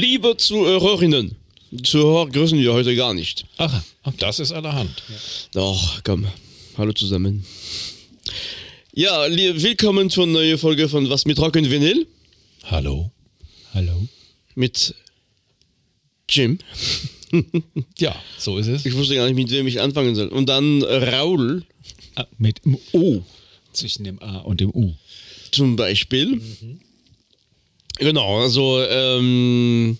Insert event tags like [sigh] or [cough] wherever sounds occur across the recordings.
Liebe Zuhörerinnen, Zuhörer grüßen wir heute gar nicht. Ach, das ist allerhand. Doch, komm. Hallo zusammen. Ja, willkommen zur neuen Folge von Was mit Rock und Vinyl Hallo. Hallo. mit Jim. [laughs] Ja, so ist es. Ich wusste gar nicht, mit wem ich anfangen soll. Und dann Raul Ah, mit dem O. Zwischen dem A und dem U. zum Beispiel. Genau, also ähm,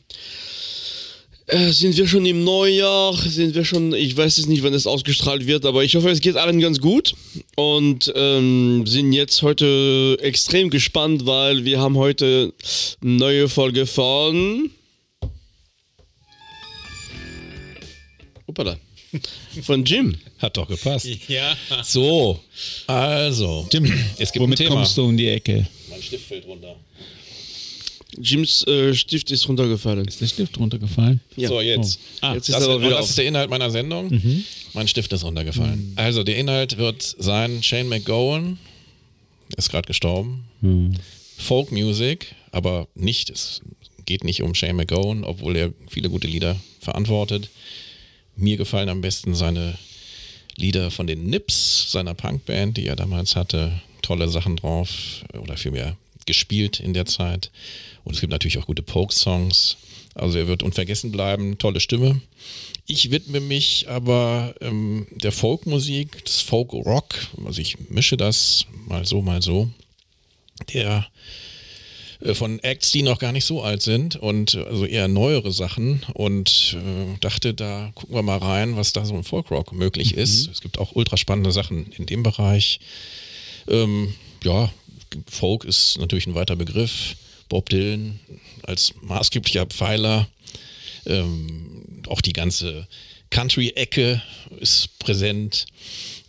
äh, sind wir schon im Neujahr, sind wir schon, ich weiß jetzt nicht, wann es ausgestrahlt wird, aber ich hoffe, es geht allen ganz gut und ähm, sind jetzt heute extrem gespannt, weil wir haben heute eine neue Folge von Hoppala. Von Jim. Hat doch gepasst. Ja. So, also. Jim, es gibt womit ein Thema. kommst du um die Ecke? Mein Stift fällt runter. Jims äh, Stift ist runtergefallen. Ist der Stift runtergefallen? Ja. So, jetzt. Ah, Jetzt ist Das, er aber wieder das ist der Inhalt meiner Sendung. Mein Stift ist runtergefallen. Also, der Inhalt wird sein: Shane McGowan ist gerade gestorben. Folk Music, aber nicht, es geht nicht um Shane McGowan, obwohl er viele gute Lieder verantwortet. Mir gefallen am besten seine Lieder von den Nips, seiner Punkband, die er damals hatte. Tolle Sachen drauf oder vielmehr gespielt in der Zeit. Und es gibt natürlich auch gute Folk-Songs. Also er wird unvergessen bleiben, tolle Stimme. Ich widme mich aber ähm, der Folkmusik, des Folk-Rock. Also ich mische das mal so, mal so. Der äh, von Acts, die noch gar nicht so alt sind und äh, also eher neuere Sachen und äh, dachte, da gucken wir mal rein, was da so im Folkrock möglich ist. Es gibt auch ultra spannende Sachen in dem Bereich. Ähm, ja, Folk ist natürlich ein weiter Begriff. Bob Dylan als maßgeblicher Pfeiler. Ähm, auch die ganze Country-Ecke ist präsent.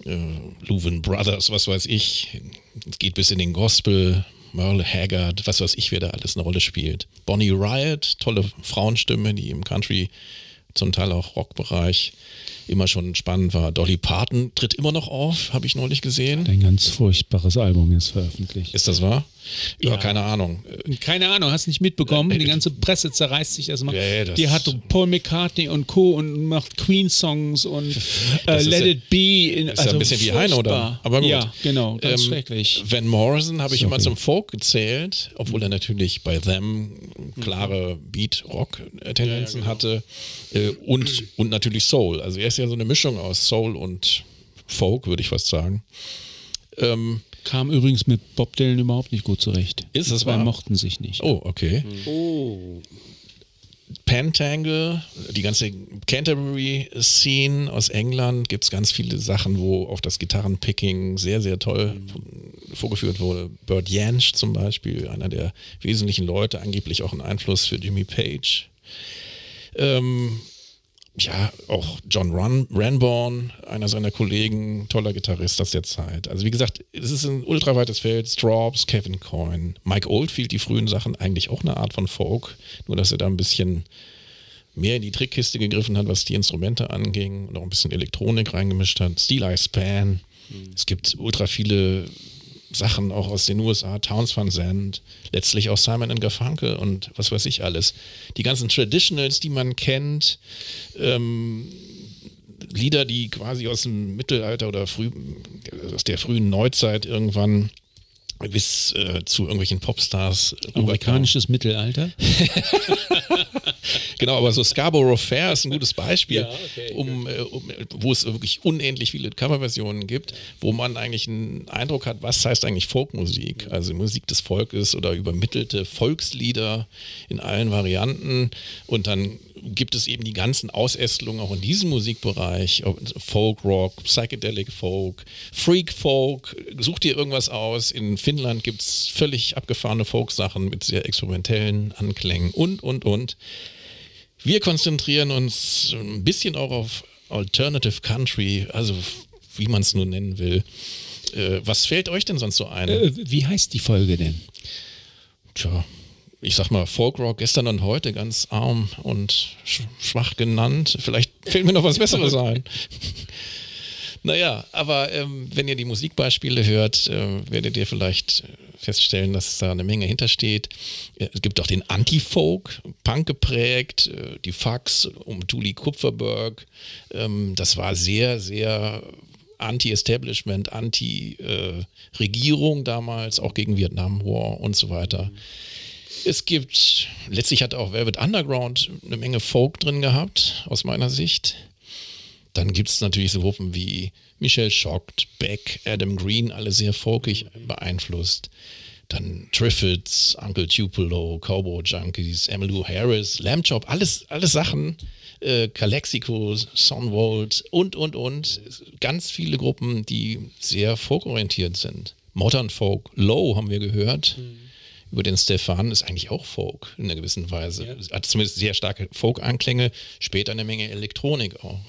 Äh, Leuven Brothers, was weiß ich. Es geht bis in den Gospel. Merle Haggard, was weiß ich, wer da alles eine Rolle spielt. Bonnie Riot, tolle Frauenstimme, die im Country, zum Teil auch Rockbereich immer schon spannend war. Dolly Parton tritt immer noch auf, habe ich neulich gesehen. Ein ganz furchtbares Album ist veröffentlicht. Ist das wahr? Ja, Ja. keine Ahnung. Keine Ahnung, hast nicht mitbekommen? Die ganze Presse zerreißt sich das mal. Ja, das- die hat Paul McCartney und Co. und macht Queen-Songs und äh, Let ja- It Be. In, Ist ja ein bisschen wie Heino, oder? furchtbar. Aber gut. Ja, genau, ganz Ähm, schrecklich. Van Morrison habe ich Sorry. immer zum Folk gezählt, obwohl er natürlich bei Them klare Beat-Rock-Tendenzen hatte äh, und, und natürlich Soul. Also er ist ja so eine Mischung aus Soul und Folk, würde ich fast sagen. Ähm, Kam übrigens mit Bob Dylan überhaupt nicht gut zurecht. Ist zwei wahr? mochten sich nicht. oh, okay. Oh. Pentangle, die ganze Canterbury-Scene aus England, gibt es ganz viele Sachen, wo auch das Gitarrenpicking sehr, sehr toll vorgeführt wurde. Burt Jansch zum Beispiel, einer der wesentlichen Leute, angeblich auch ein Einfluss für Jimmy Page. Ähm, ja, auch John Run, Ranborn, einer seiner Kollegen, toller Gitarrist aus der Zeit. Also wie gesagt, es ist ein ultraweites Feld. Straubs, Kevin Coyne, Mike Oldfield, die frühen Sachen, eigentlich auch eine Art von Folk, nur dass er da ein bisschen mehr in die Trickkiste gegriffen hat, was die Instrumente anging und auch ein bisschen Elektronik reingemischt hat. Steel Eye Span. Es gibt ultra viele Sachen auch aus den USA, Towns Van Zandt, letztlich auch Simon Garfunkel und was weiß ich alles. Die ganzen Traditionals, die man kennt, ähm, Lieder, die quasi aus dem Mittelalter oder früh, aus der frühen Neuzeit irgendwann bis äh, zu irgendwelchen Popstars. Amerikanisches Mittelalter. [laughs] Genau, aber so Scarborough Fair ist ein gutes Beispiel, Ja, okay, um, äh, um, wo es wirklich unendlich viele Coverversionen gibt, wo man eigentlich einen Eindruck hat, was heißt eigentlich Folkmusik, also Musik des Volkes oder übermittelte Volkslieder in allen Varianten und dann gibt es eben die ganzen Ausästelungen auch in diesem Musikbereich, Folk Rock, Psychedelic Folk, Freak Folk, such dir irgendwas aus. In Finnland gibt es völlig abgefahrene Folk-Sachen mit sehr experimentellen Anklängen und, und, und. Wir konzentrieren uns ein bisschen auch auf Alternative Country, also wie man es nur nennen will. Äh, was fällt euch denn sonst so ein? Äh, wie heißt die Folge denn? Tja, ich sag mal, Folkrock gestern und heute ganz arm und sch schwach genannt. Vielleicht [laughs] fällt mir noch was Besseres ein. Naja, aber ähm, wenn ihr die Musikbeispiele hört, äh, werdet ihr vielleicht feststellen, dass da eine Menge hintersteht. Es gibt auch den Anti-Folk, Punk geprägt, äh, die Fax um Tuli Kupferberg. Ähm, das war sehr, sehr Anti-Establishment, Anti-Regierung damals, auch gegen Vietnam War und so weiter. Es gibt, letztlich hat auch Velvet Underground eine Menge Folk drin gehabt, aus meiner Sicht. Dann gibt es natürlich so Gruppen wie Michelle Schockt, Beck, Adam Green, alle sehr folkig beeinflusst. Dann Triffids, Uncle Tupelo, Cowboy Junkies, Emmylou Harris, Lamb Chop, alles, alles Sachen, äh, Calexico, Sonvolt und, und, und. Ganz viele Gruppen, die sehr folkorientiert sind. Modern Folk, Low haben wir gehört. Mhm. Über den Stefan ist eigentlich auch Folk in einer gewissen Weise. Ja. Hat zumindest sehr starke Folk-Anklänge, später eine Menge Elektronik auch.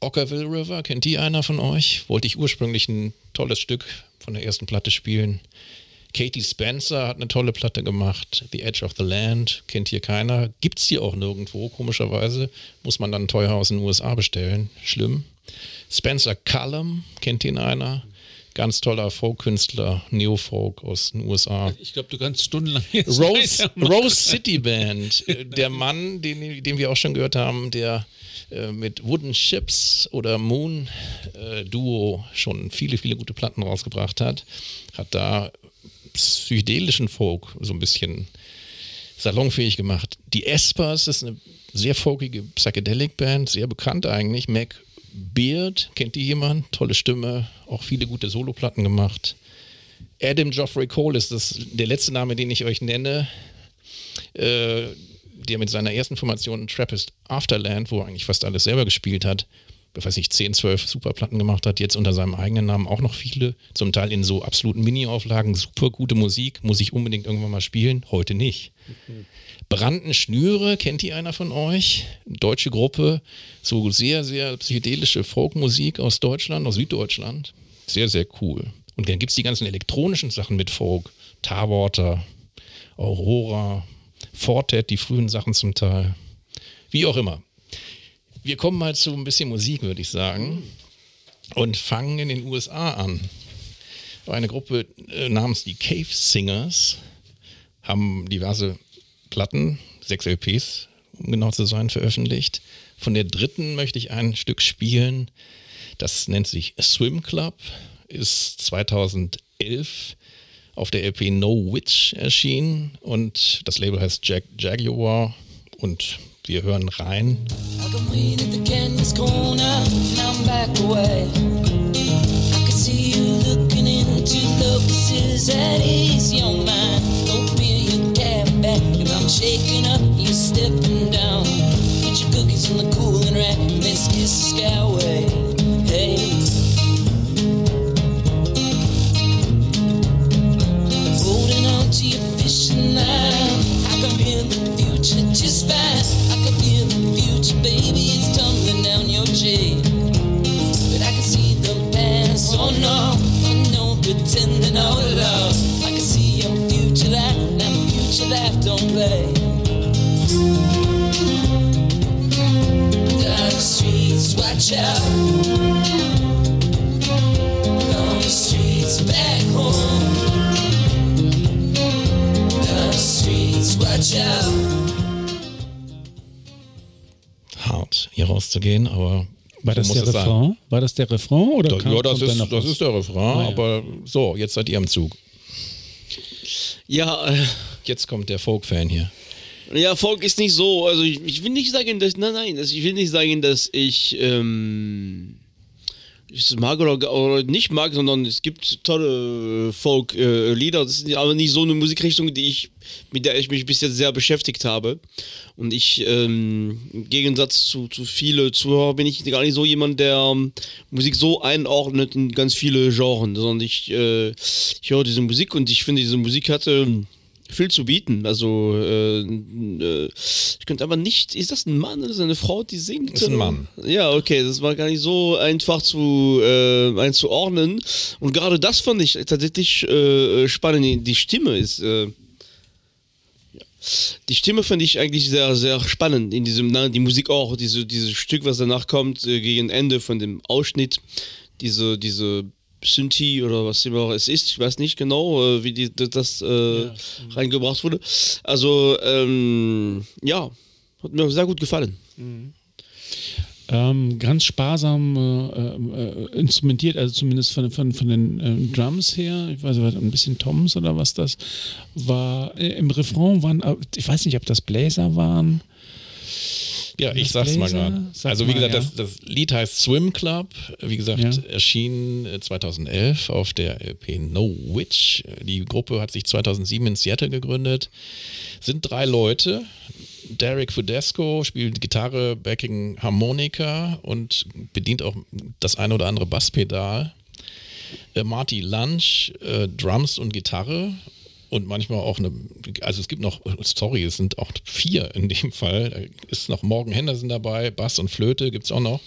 Ockerville River, kennt die einer von euch? Wollte ich ursprünglich ein tolles Stück von der ersten Platte spielen. Katie Spencer hat eine tolle Platte gemacht. The Edge of the Land, kennt hier keiner. Gibt es hier auch nirgendwo, komischerweise. Muss man dann teuer aus den USA bestellen. Schlimm. Spencer Cullum, kennt ihn einer? Ganz toller Folk-Künstler, Neofolk aus den USA. Ich glaube, du kannst stundenlang Rose, [laughs] Rose City Band, [laughs] der Mann, den, den wir auch schon gehört haben, der äh, mit Wooden Ships oder Moon äh, Duo schon viele, viele gute Platten rausgebracht hat, hat da psychedelischen Folk so ein bisschen salonfähig gemacht. Die Espers ist eine sehr folkige Psychedelic-Band, sehr bekannt eigentlich. Mac Beard, kennt die jemand? Tolle Stimme, auch viele gute Soloplatten gemacht. Adam Geoffrey Cole ist das, der letzte Name, den ich euch nenne. Äh, der mit seiner ersten Formation Trappist Afterland, wo er eigentlich fast alles selber gespielt hat, ich weiß nicht, 10, 12 Superplatten gemacht hat, jetzt unter seinem eigenen Namen auch noch viele, zum Teil in so absoluten Mini-Auflagen, super gute Musik, muss ich unbedingt irgendwann mal spielen, heute nicht. Mhm. Branden Schnüre, kennt die einer von euch? Deutsche Gruppe, so sehr, sehr psychedelische Folkmusik aus Deutschland, aus Süddeutschland. Sehr, sehr cool. Und dann gibt es die ganzen elektronischen Sachen mit Folk, Tarwater, Aurora, Fortet, die frühen Sachen zum Teil. Wie auch immer. Wir kommen mal zu ein bisschen Musik, würde ich sagen. Und fangen in den USA an. Eine Gruppe äh, namens die Cave Singers haben diverse Platten, sechs LPs, um genau zu sein, veröffentlicht. Von der dritten möchte ich ein Stück spielen. Das nennt sich Swim Club, ist 2011 auf der LP No Witch erschienen und das Label heißt Jag Jaguar und wir hören rein. shaking up, you're stepping down. Put your cookies in the cooling rack, and let's kiss the skyway. Hey. Holding on to your fishing line, I can feel the future just fast. I can feel the future, baby, it's tumbling down your chain. But I can see the past, oh no, oh no, pretending oh love. I can see your future light. Future that don't play. Down the streets, watch out. On the streets, back home. Down the streets, watch out. Hart, hier rauszugehen, aber war das der Refrain? War das der Refrain? Oder das, ja, das, ist, das ist der Refrain, ah, ja. aber so, jetzt seid ihr am Zug. Ja, äh, jetzt kommt der Folk-Fan hier. Ja, Folk ist nicht so, also ich, ich, will nicht sagen, dass, nein, nein, also ich will nicht sagen, dass ich, ähm, ich mag oder, nicht mag, sondern es gibt tolle Folk-Lieder. Äh, das ist aber nicht so eine Musikrichtung, die ich, mit der ich mich bis jetzt sehr beschäftigt habe. Und ich, ähm, im Gegensatz zu, zu viele Zuhörer, bin ich gar nicht so jemand, der ähm, Musik so einordnet in ganz viele Genres, sondern ich, äh, ich höre diese Musik und ich finde, diese Musik hatte viel zu bieten. Also äh, äh, ich könnte aber nicht. Ist das ein Mann oder ist das eine Frau, die singt? Das ist ein Mann. Ja, okay, das war gar nicht so einfach zu äh, einzuordnen. Und gerade das fand ich tatsächlich äh, spannend. Die Stimme ist. Äh, die Stimme finde ich eigentlich sehr, sehr spannend in diesem, na, die Musik auch, diese, dieses Stück, was danach kommt, äh, gegen Ende von dem Ausschnitt, diese, diese Synthi oder was immer es ist. Ich weiß nicht genau, äh, wie die, das äh, ja. reingebracht wurde. Also, ähm, ja, hat mir sehr gut gefallen. Mhm. Ähm, ganz sparsam äh, äh, instrumentiert, also zumindest von, von, von den äh, Drums her. Ich weiß nicht, ein bisschen Toms oder was das war. Äh, Im Refrain waren, äh, ich weiß nicht, ob das Bläser waren. Ja, ich sag's Blazer? mal gerade. Also wie gesagt, ja. das, das, Lied heißt Swim Club. Wie gesagt, ja. erschien 2011 äh, auf der LP No Witch. Die Gruppe hat sich 2007 in Seattle gegründet. Sind drei Leute. Derek Fudesco spielt Gitarre, Backing, Harmonika und bedient auch das eine oder andere Basspedal. Äh, Marty Lunch, äh, Drums und Gitarre und manchmal auch eine, also es gibt noch, sorry, es sind auch vier in dem Fall. Da ist noch Morgan Henderson dabei, Bass und Flöte gibt es auch noch.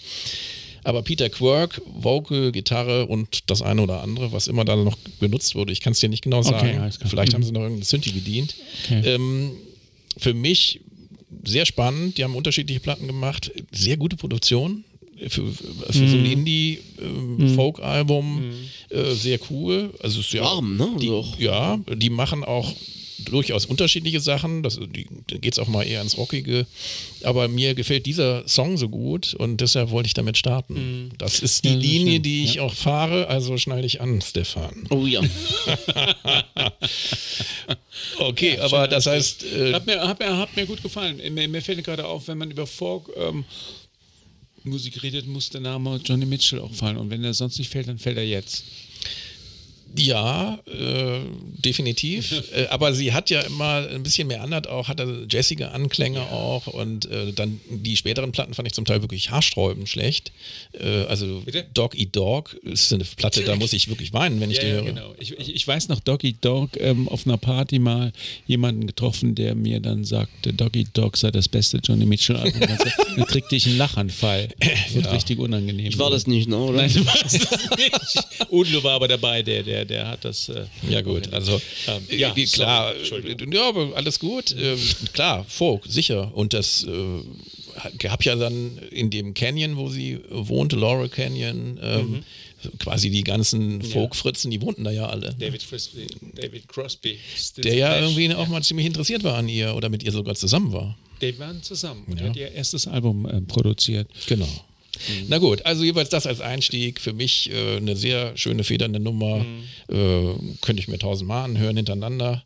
Aber Peter Quirk, Vocal, Gitarre und das eine oder andere, was immer da noch benutzt wurde, ich kann es dir nicht genau sagen. Okay, Vielleicht mhm. haben sie noch irgendeine Synthi bedient. Okay. Ähm, für mich sehr spannend. Die haben unterschiedliche Platten gemacht. Sehr gute Produktion. Für, für mm. so ein mhm. Indie-Folk-Album äh, mm. äh, sehr cool. Also ist ja warm, ne? Die, also ja, die machen auch durchaus unterschiedliche Sachen. Das, die, da geht es auch mal eher ins Rockige. Aber mir gefällt dieser Song so gut und deshalb wollte ich damit starten. Mhm. Das ist die ja, Linie, die ich ja. auch fahre, also schneide ich an, Stefan. Oh ja. [laughs] okay, ja, aber das heißt. Äh, hat, mir, hat, mir, hat mir gut gefallen. Mir, mir fällt gerade auf, wenn man über Folk. Ähm, Musik redet, muss der Name Johnny Mitchell auch fallen. Und wenn er sonst nicht fällt, dann fällt er jetzt. Ja, äh, definitiv. [laughs] äh, aber sie hat ja immer ein bisschen mehr andert auch, hatte jazzige Anklänge ja. auch und äh, dann die späteren Platten fand ich zum Teil wirklich haarsträubend schlecht. Äh, also Bitte? Dog Eat Dog ist eine Platte, da muss ich wirklich weinen, wenn ich ja, die höre. Genau. Ich, ich, ich, weiß noch, Dog Eat Dog ähm, auf einer Party mal jemanden getroffen, der mir dann sagte, Dog Eat Dog sei das beste Johnny Mitchell Album. [laughs] dann kriegte ich einen Lachanfall. [laughs] Wird ja. richtig unangenehm. Ich war das nicht, ne, oder? Nein, du warst das nicht. Udo war aber dabei, der, der der, hat das. Äh, ja, gut, also ähm, äh, ja, klar, ja, aber alles gut. Ähm, klar, Folk, sicher. Und das äh, gab ja dann in dem Canyon, wo sie wohnte, Laurel Canyon, ähm, mhm quasi die ganzen Folk-Fritzen, die wohnten da ja alle. David Frisbee, David Crosby. Der ja irgendwie auch mal ziemlich interessiert war an ihr oder mit ihr sogar zusammen war. Die waren zusammen und ja. hat ihr erstes Album äh, produziert. Genau. Mhm. Na gut, also jeweils das als Einstieg. Für mich äh, eine sehr schöne, federnde Nummer. Mhm. Äh, könnte ich mir tausendmal anhören hintereinander.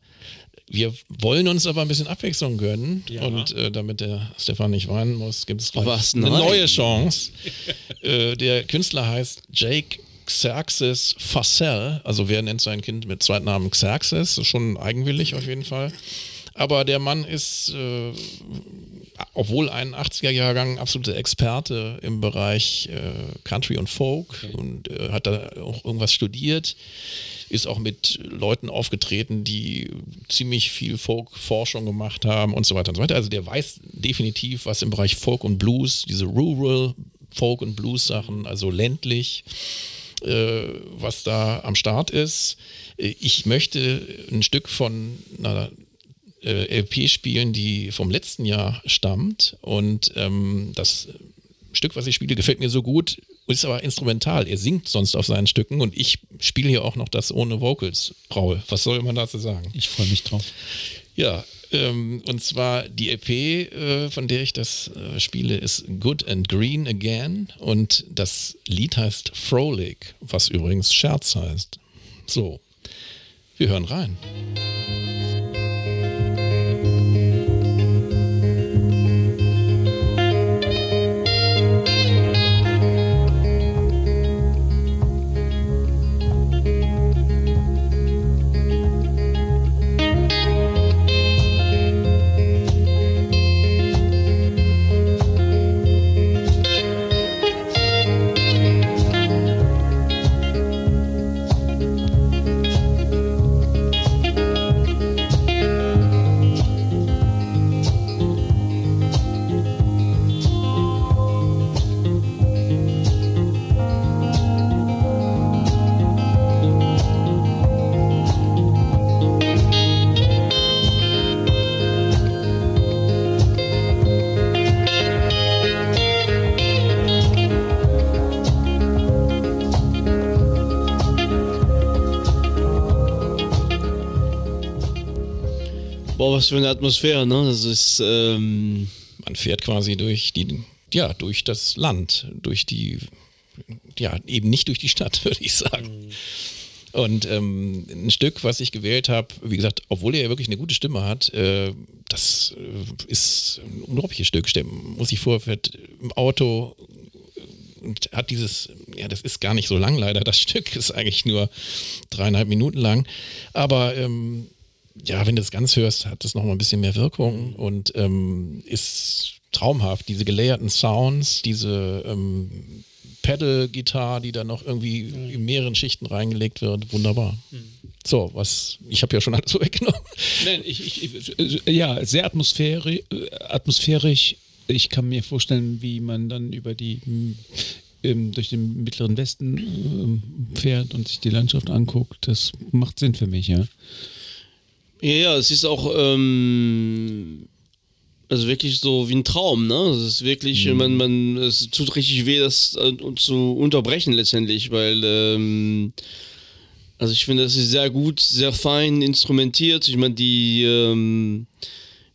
Wir wollen uns aber ein bisschen Abwechslung gönnen. Ja. Und äh, damit der Stefan nicht weinen muss, gibt es eine neue Chance. [laughs] Äh, der Künstler heißt Jake Xerxes Fassel. Also wer nennt sein Kind mit Zweitnamen Xerxes? Schon eigenwillig auf jeden Fall. Aber der Mann ist, äh, obwohl ein 80er-Jahrgang, absoluter Experte im Bereich äh, Country und Folk okay. und äh, hat da auch irgendwas studiert, ist auch mit Leuten aufgetreten, die ziemlich viel Folk-Forschung gemacht haben und so weiter und so weiter. Also der weiß definitiv, was im Bereich Folk und Blues, diese Rural Folk und Blues-Sachen, also ländlich, äh, was da am Start ist. Ich möchte ein Stück von einer äh, LP spielen, die vom letzten Jahr stammt. Und ähm, das Stück, was ich spiele, gefällt mir so gut, ist aber instrumental. Er singt sonst auf seinen Stücken und ich spiele hier auch noch das ohne Vocals. Raul, was soll man dazu sagen? Ich freue mich drauf. Ja, ähm, und zwar die EP, äh, von der ich das äh, spiele, ist Good and Green Again und das Lied heißt Frolic, was übrigens Scherz heißt. So, wir hören rein. Boah, was für eine Atmosphäre, ne? Das ist, ähm Man fährt quasi durch die, ja, durch das Land, durch die, ja, eben nicht durch die Stadt, [laughs] würde ich sagen. Mhm. Und ähm, ein Stück, was ich gewählt habe, wie gesagt, obwohl er ja wirklich eine gute Stimme hat, äh, das äh, ist ein unglaubliches Stück. Muss ich vor, fährt im Auto und hat dieses, ja, das ist gar nicht so lang leider, das Stück ist eigentlich nur dreieinhalb Minuten lang. Aber ähm, ja, wenn du es ganz hörst, hat es nochmal ein bisschen mehr Wirkung und ähm, ist traumhaft. Diese gelayerten Sounds, diese ähm, Pedal-Gitarre, die da noch irgendwie in mehreren Schichten reingelegt wird, wunderbar. So, was, ich habe ja schon alles so [laughs] weggenommen. Nein, ich, ich, ja, sehr atmosphärisch, atmosphärisch. Ich kann mir vorstellen, wie man dann über die ähm, durch den mittleren Westen ähm, fährt und sich die Landschaft anguckt. Das macht Sinn für mich, ja. Ja, ja, es ist auch ähm, also wirklich so wie ein Traum, ne? Es ist wirklich, mhm. man, man, es tut richtig weh, das äh, zu unterbrechen letztendlich, weil ähm, also ich finde, das ist sehr gut, sehr fein instrumentiert. Ich meine, die ähm,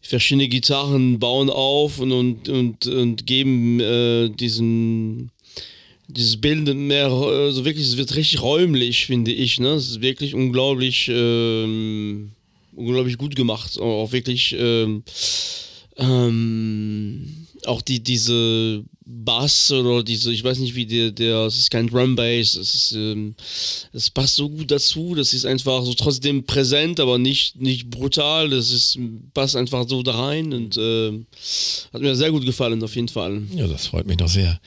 verschiedene Gitarren bauen auf und, und, und, und geben äh, diesen dieses Bild mehr, also wirklich, es wird richtig räumlich, finde ich. Ne? Es ist wirklich unglaublich, ähm, unglaublich gut gemacht. Auch wirklich ähm, ähm, auch die, diese Bass oder diese, ich weiß nicht wie der, der es ist kein Drum Bass, es ist, ähm, passt so gut dazu, das ist einfach so trotzdem präsent, aber nicht, nicht brutal, das ist, passt einfach so da rein und äh, hat mir sehr gut gefallen, auf jeden Fall. Ja, das freut mich doch sehr.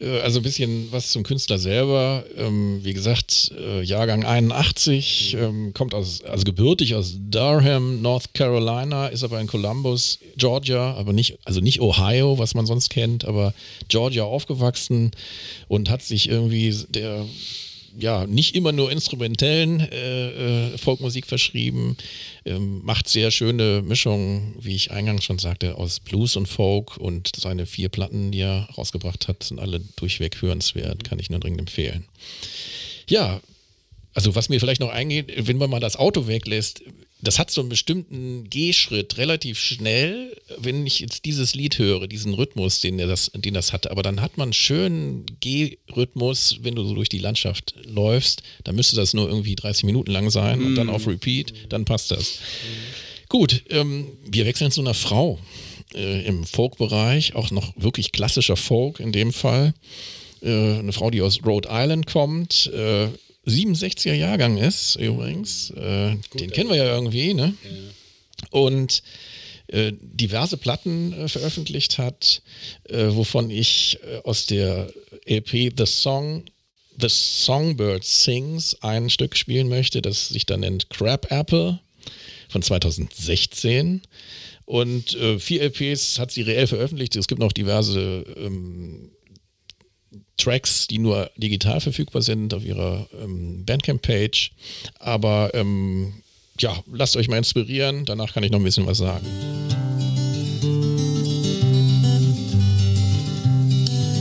Äh, also ein bisschen was zum Künstler selber, ähm, wie gesagt, äh, Jahrgang 81, ähm, kommt aus, also gebürtig aus Durham, North Carolina, ist aber in Columbus, Georgia, aber nicht, also nicht Ohio, was man sonst kennt, aber Georgia aufgewachsen und hat sich irgendwie der ja, nicht immer nur instrumentellen äh, äh, Folkmusik verschrieben, ähm, macht sehr schöne Mischungen, wie ich eingangs schon sagte, aus Blues und Folk und seine vier Platten, die er rausgebracht hat, sind alle durchweg hörenswert, kann ich nur dringend empfehlen. Ja, also was mir vielleicht noch eingeht, wenn man mal das Auto weglässt, das hat so einen bestimmten Gehschritt relativ schnell, wenn ich jetzt dieses Lied höre, diesen Rhythmus, den das, den das hatte. Aber dann hat man einen schönen Gehrhythmus, wenn du so durch die Landschaft läufst. Dann müsste das nur irgendwie 30 Minuten lang sein und dann auf Repeat, dann passt das. Gut, ähm, wir wechseln zu einer Frau äh, im Folk-Bereich, auch noch wirklich klassischer Folk in dem Fall. Äh, eine Frau, die aus Rhode Island kommt. Äh, 67er Jahrgang ist übrigens. Äh, Gut, den kennen wir ja irgendwie, ne? Ja. Und äh, diverse Platten äh, veröffentlicht hat, äh, wovon ich äh, aus der LP The Song The Songbird Sings ein Stück spielen möchte, das sich dann nennt Crab Apple von 2016. Und vier LPs hat sie reell veröffentlicht. Es gibt noch diverse ähm, Tracks, die nur digital verfügbar sind auf ihrer ähm, Bandcamp-Page. Aber ähm, ja, lasst euch mal inspirieren. Danach kann ich noch ein bisschen was sagen.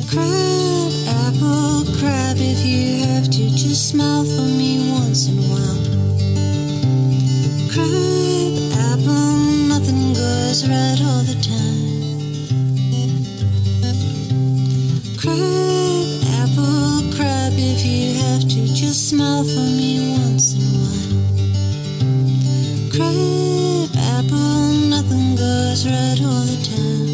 Crab, apple, crab, if you have to, just smile for me once in a while. Crab, apple, nothing goes right all the time. Crab, if you have to, just smile for me once in a while. Crab, apple, nothing goes right all the time.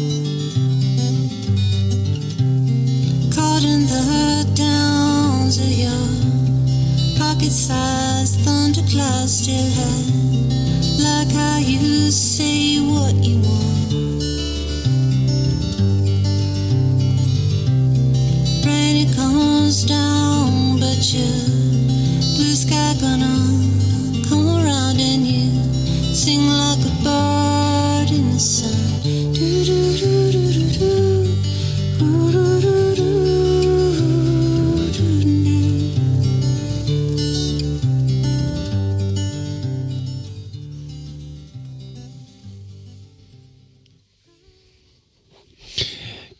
Caught in the downs of your pocket-sized thundercloud still high, like how you say what you want. Comes down, but your blue sky gonna come around and you sing like a bird in the sun.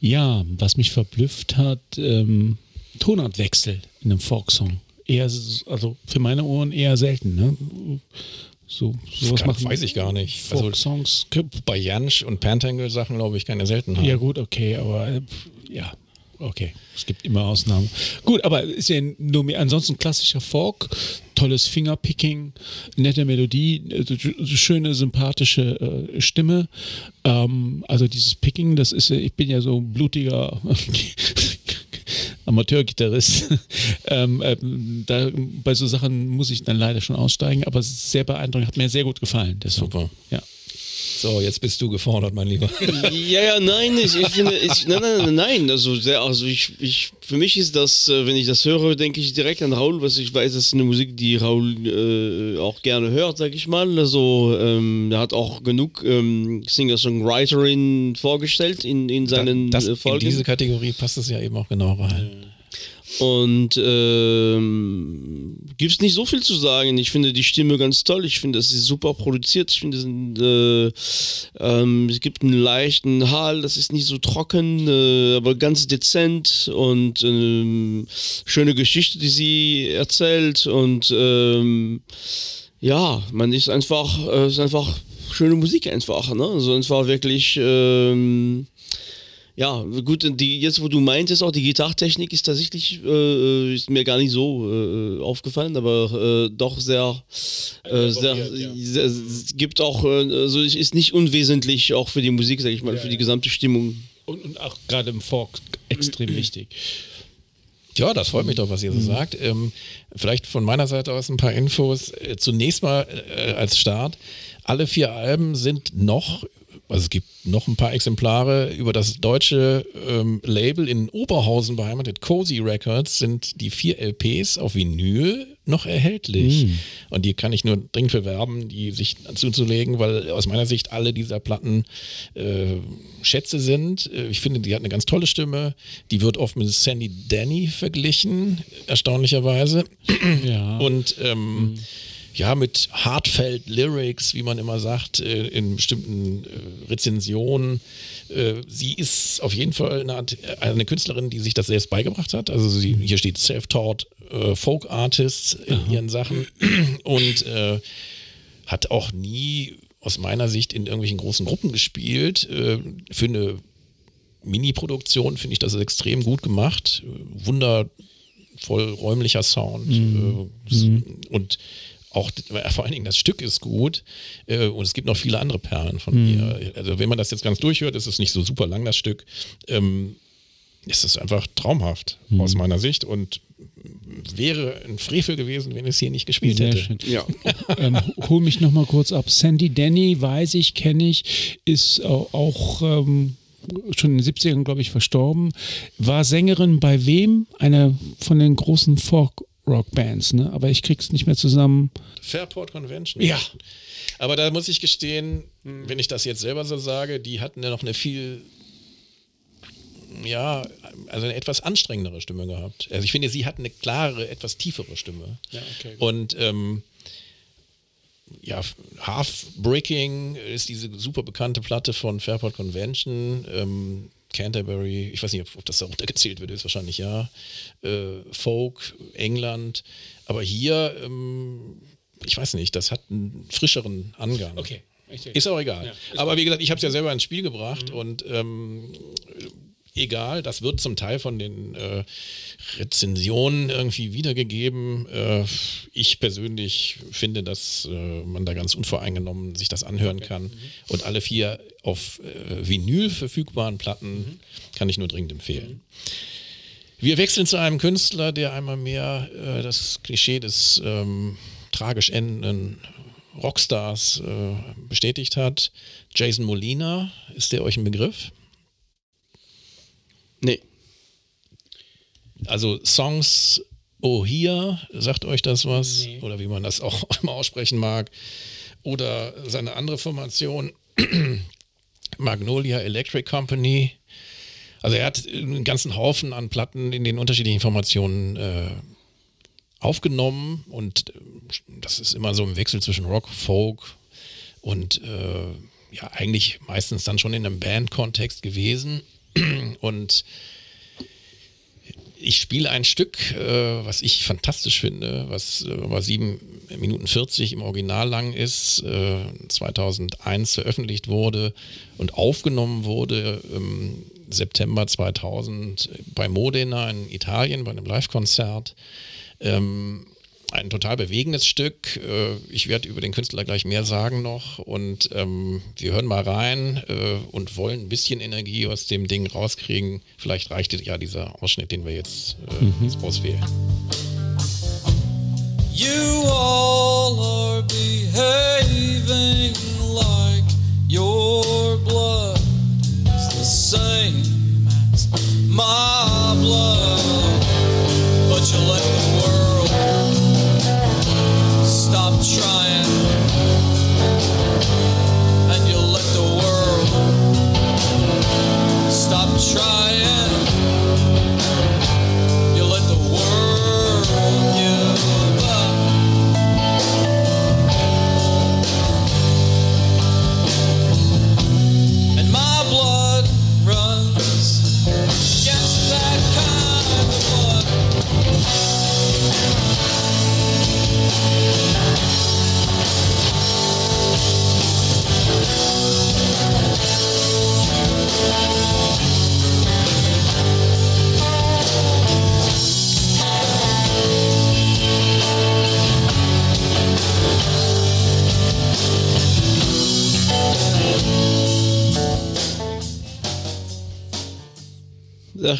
Ja, was mich verblüfft hat, ähm, Tonartwechsel in einem Folksong. Eher, also für meine Ohren eher selten. Ne? So, sowas Gar- machen. weiß ich gar nicht. Also Folk-Songs. bei Jansch und Pantangle Sachen, glaube ich, keine Seltenheit. Ja, gut, okay, aber äh, ja, okay. Es gibt immer Ausnahmen. Gut, aber ist ja nur mehr. Ansonsten klassischer Folk, tolles Fingerpicking, nette Melodie, äh, schöne, sympathische äh, Stimme. Ähm, also dieses Picking, das ist ich bin ja so ein blutiger. [laughs] Amateurgitarrist. [laughs] ähm, ähm, da, bei so Sachen muss ich dann leider schon aussteigen, aber sehr beeindruckend, hat mir sehr gut gefallen. Song. Super. Ja. So, jetzt bist du gefordert, mein Lieber. [laughs] Ja, ja, nein, ich, ich finde, ich, nein, nein, nein, nein, also, sehr, also ich, ich, für mich ist das, äh, wenn ich das höre, denke ich direkt an Raul, was ich weiß, das ist eine Musik, die Raul äh, auch gerne hört, sag ich mal. Also, ähm, er hat auch genug ähm, Singer-Songwriterinnen vorgestellt in, in seinen das, äh, in Folgen. diese Kategorie passt es ja eben auch genau rein. Und ähm, gibt es nicht so viel zu sagen. Ich finde die Stimme ganz toll. Ich finde, das ist super produziert. Ich finde, es sind, äh, ähm, es gibt einen leichten Hall. Das ist nicht so trocken, äh, aber ganz dezent und ähm, schöne Geschichte, die sie erzählt. Und ähm, ja, man ist einfach, äh, ist einfach schöne Musik einfach. Ne? Also es war wirklich. Ähm, ja, gut, die, jetzt wo du meintest, auch die Gitarrtechnik ist tatsächlich, äh, ist mir gar nicht so äh, aufgefallen, aber äh, doch sehr, äh, sehr, sehr, es gibt auch, äh, also es ist nicht unwesentlich auch für die Musik, sag ich mal, für die gesamte Stimmung. Und, und auch gerade im Folk extrem wichtig. Ja, das freut mich doch, was ihr so sagt. Ähm, vielleicht von meiner Seite aus ein paar Infos. Äh, zunächst mal äh, als Start. Alle vier Alben sind noch, also es gibt noch ein paar Exemplare über das deutsche ähm, Label in Oberhausen beheimatet, Cozy Records, sind die vier LPs auf Vinyl noch erhältlich. Und die kann ich nur dringend bewerben, die sich zuzulegen, weil aus meiner Sicht alle dieser Platten äh, Schätze sind. Äh, Ich finde, die hat eine ganz tolle Stimme. Die wird oft mit Sandy Danny verglichen, erstaunlicherweise. Ja. Und ähm, ja, mit Heartfelt Lyrics, wie man immer sagt, äh, in bestimmten äh, Rezensionen. Äh, sie ist auf jeden Fall eine, Art, eine Künstlerin, die sich das selbst beigebracht hat. Also sie, hier steht Self-Taught Folk Artists in ihren Sachen [clears throat] und äh, hat auch nie aus meiner Sicht in irgendwelchen großen Gruppen gespielt. Für eine Mini-Produktion finde ich das extrem gut gemacht. Wundervoll räumlicher Sound. Äh, Und auch äh, vor allen Dingen das Stück ist gut. Äh, und es gibt noch viele andere Perlen von ihr. Also wenn man das jetzt ganz durchhört, ist es nicht so super lang, das Stück. Ähm, ist es einfach traumhaft aus meiner Sicht und wäre ein Frevel gewesen, wenn es hier nicht gespielt Sehr hätte. schön. Ja. [laughs] ähm, hol mich noch mal kurz ab. Sandy Denny, weiß ich, kenne ich, ist au- auch ähm, schon in den 70ern, glaube ich, verstorben. War Sängerin bei wem? Einer von den großen Folk-Rock-Bands, ne? Aber ich krieg's nicht mehr zusammen. Fairport Convention. Ja. Aber da muss ich gestehen, wenn ich das jetzt selber so sage, die hatten ja noch eine viel, ja, also eine etwas anstrengendere Stimme gehabt. Also ich finde, sie hat eine klare, etwas tiefere Stimme. Ja, okay. Und ähm, ja, Half Breaking ist diese super bekannte Platte von Fairport Convention. Ähm, Canterbury, ich weiß nicht, ob, das darunter gezählt wird, ist wahrscheinlich ja. Äh, Folk, England. Aber hier, ähm, ich weiß nicht, das hat einen frischeren Angang. Okay. Ist auch egal. Ja, ist Aber wie gesagt, ich habe es ja selber ins Spiel gebracht und ähm, egal, das wird zum Teil von den äh, Rezensionen irgendwie wiedergegeben. Äh, ich persönlich finde, dass äh, man da ganz unvoreingenommen sich das anhören kann. Und alle vier auf äh, Vinyl verfügbaren Platten kann ich nur dringend empfehlen. Wir wechseln zu einem Künstler, der einmal mehr äh, das Klischee des ähm, tragisch endenden Rockstars äh, bestätigt hat. Jason Molina, ist der euch ein Begriff? Nee. Also Songs Oh Here, sagt euch das was? Nee. Oder wie man das auch [laughs] immer aussprechen mag. Oder seine andere Formation, [clears throat] Magnolia Electric Company. Also er hat einen ganzen Haufen an Platten in den unterschiedlichen Formationen äh, aufgenommen und äh, das ist immer so im Wechsel zwischen Rock, Folk und äh, ja eigentlich meistens dann schon in einem Band-Kontext gewesen und ich spiele ein Stück, äh, was ich fantastisch finde, was äh, aber sieben Minuten 40 im Original lang ist, äh, 2001 veröffentlicht wurde und aufgenommen wurde im September 2000 bei Modena in Italien bei einem Live-Konzert. Ähm, ein total bewegendes Stück. Äh, ich werde über den Künstler gleich mehr sagen noch. Und ähm, wir hören mal rein äh, und wollen ein bisschen Energie aus dem Ding rauskriegen. Vielleicht reicht ja dieser Ausschnitt, den wir jetzt, äh, mhm. jetzt auswählen. You all are behaving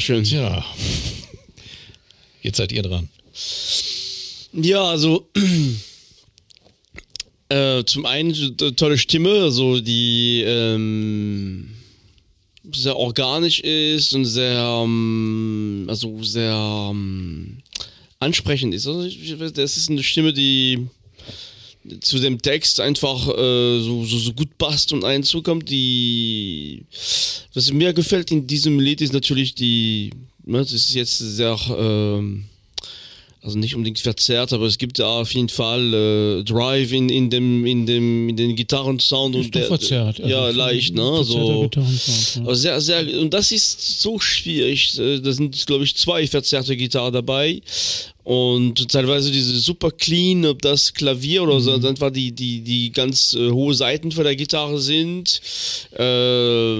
schön. Tja. Jetzt seid ihr dran. Ja, also [clears throat] äh, zum einen tolle Stimme, also die ähm, sehr organisch ist und sehr, ähm, also sehr ähm, ansprechend ist. Also das ist eine Stimme, die zu dem Text einfach äh, so, so, so, gut passt und einen zukommt. Die, was mir gefällt in diesem Lied ist natürlich die, ne, das ist jetzt sehr, äh, also nicht unbedingt verzerrt, aber es gibt da auf jeden Fall äh, Drive in, in dem in dem in den Gitarrensound und der, verzerrt. Also ja leicht, ne? So, ja. sehr sehr und das ist so schwierig. Äh, da sind glaube ich zwei verzerrte Gitarren dabei und teilweise diese super clean, ob das Klavier oder so, mhm. einfach die, die, die ganz äh, hohe Seiten von der Gitarre sind. Äh,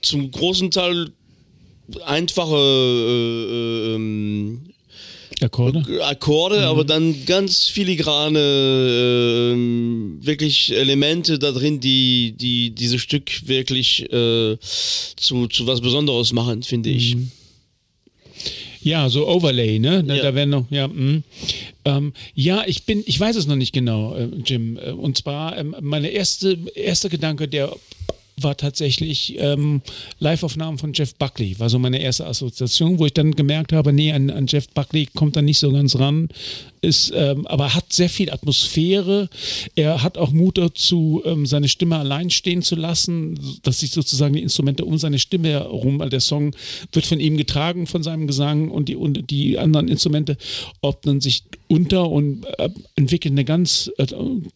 zum großen Teil einfache äh, ähm, Akkorde, Akkorde mhm. aber dann ganz filigrane äh, wirklich Elemente da drin, die, die dieses Stück wirklich äh, zu, zu was Besonderes machen, finde ich. Mhm. Ja, so Overlay, ne? Da, ja. da werden noch, ja. Mh. Ähm, ja, ich bin, ich weiß es noch nicht genau, äh, Jim. Äh, und zwar, ähm, meine erste, erster Gedanke, der war tatsächlich ähm, Live-Aufnahmen von Jeff Buckley. War so meine erste Assoziation, wo ich dann gemerkt habe, nee, an, an Jeff Buckley kommt er nicht so ganz ran. Ist, ähm, aber hat sehr viel Atmosphäre. Er hat auch Mut dazu, ähm, seine Stimme allein stehen zu lassen, dass sich sozusagen die Instrumente um seine Stimme herum, weil der Song wird von ihm getragen, von seinem Gesang und die, und die anderen Instrumente ordnen sich unter und äh, entwickeln eine ganz äh,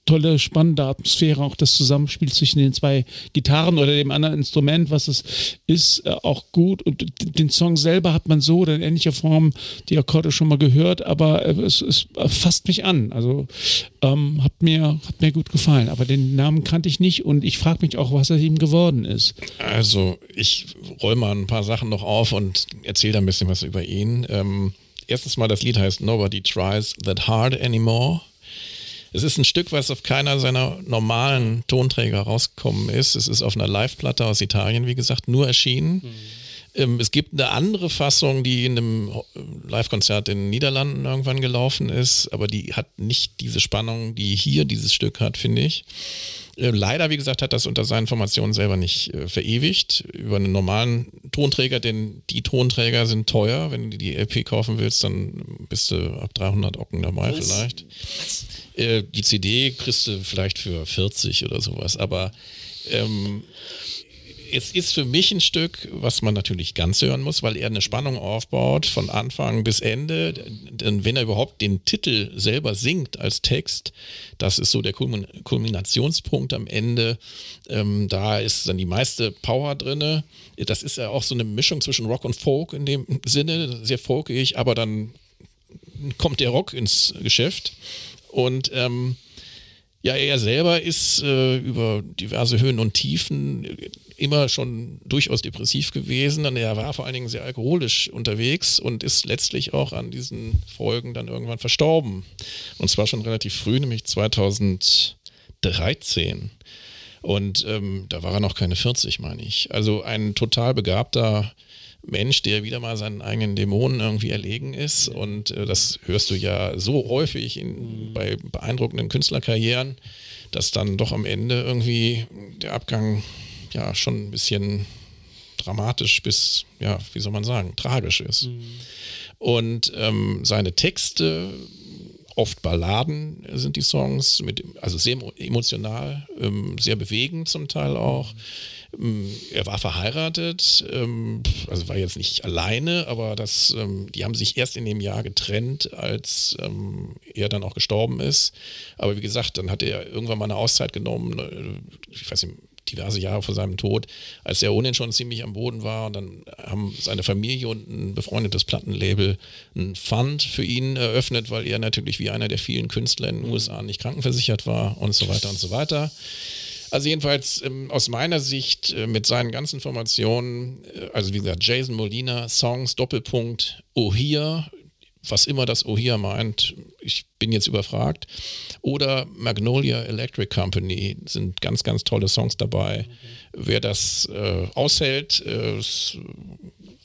tolle, spannende Atmosphäre. Auch das Zusammenspiel zwischen den zwei Gitarren oder dem anderen Instrument, was es ist, äh, auch gut. Und den Song selber hat man so oder in ähnlicher Form die Akkorde schon mal gehört, aber äh, es, es fasst mich an. Also ähm, hat, mir, hat mir gut gefallen. Aber den Namen kannte ich nicht und ich frage mich auch, was er ihm geworden ist. Also ich räume mal ein paar Sachen noch auf und erzähle da ein bisschen was über ihn. Ähm, erstens mal, das Lied heißt Nobody Tries That Hard Anymore. Es ist ein Stück, was auf keiner seiner normalen Tonträger rausgekommen ist. Es ist auf einer Live-Platte aus Italien, wie gesagt, nur erschienen. Mhm. Ähm, es gibt eine andere Fassung, die in einem Live-Konzert in den Niederlanden irgendwann gelaufen ist, aber die hat nicht diese Spannung, die hier dieses Stück hat, finde ich. Äh, leider, wie gesagt, hat das unter seinen Formationen selber nicht äh, verewigt über einen normalen Tonträger, denn die Tonträger sind teuer. Wenn du die LP kaufen willst, dann bist du ab 300 Ocken dabei Was? vielleicht. Äh, die CD kriegst du vielleicht für 40 oder sowas, aber ähm, es ist für mich ein Stück, was man natürlich ganz hören muss, weil er eine Spannung aufbaut von Anfang bis Ende. Denn wenn er überhaupt den Titel selber singt als Text, das ist so der Kulminationspunkt am Ende. Ähm, da ist dann die meiste Power drin. Das ist ja auch so eine Mischung zwischen Rock und Folk in dem Sinne, sehr folkig, aber dann kommt der Rock ins Geschäft. Und ähm, ja, er selber ist äh, über diverse Höhen und Tiefen immer schon durchaus depressiv gewesen und er war vor allen Dingen sehr alkoholisch unterwegs und ist letztlich auch an diesen Folgen dann irgendwann verstorben. Und zwar schon relativ früh, nämlich 2013. Und ähm, da war er noch keine 40, meine ich. Also ein total begabter Mensch, der wieder mal seinen eigenen Dämonen irgendwie erlegen ist. Und äh, das hörst du ja so häufig in, bei beeindruckenden Künstlerkarrieren, dass dann doch am Ende irgendwie der Abgang ja schon ein bisschen dramatisch bis, ja, wie soll man sagen, tragisch ist. Mhm. Und ähm, seine Texte, oft Balladen sind die Songs, mit, also sehr emotional, ähm, sehr bewegend zum Teil auch. Mhm er war verheiratet, ähm, also war jetzt nicht alleine, aber das, ähm, die haben sich erst in dem Jahr getrennt, als er dann auch gestorben ist. Aber wie gesagt, dann hat er irgendwann mal eine Auszeit genommen, äh, ich weiß nicht, diverse Jahre vor seinem Tod, als er ohnehin schon ziemlich am Boden war. Und dann haben seine Familie und ein befreundetes Plattenlabel einen Fund für ihn eröffnet, weil er natürlich wie einer der vielen Künstler in den USA nicht krankenversichert war und so weiter und so weiter. Also jedenfalls ähm, aus meiner Sicht äh, mit seinen ganzen Formationen, äh, also wie gesagt, Jason Molina, Songs, Doppelpunkt, Ohia, was immer das Ohia meint, ich bin jetzt überfragt. Oder Magnolia Electric Company sind ganz, ganz tolle Songs dabei. Okay. Wer das äh, aushält, äh,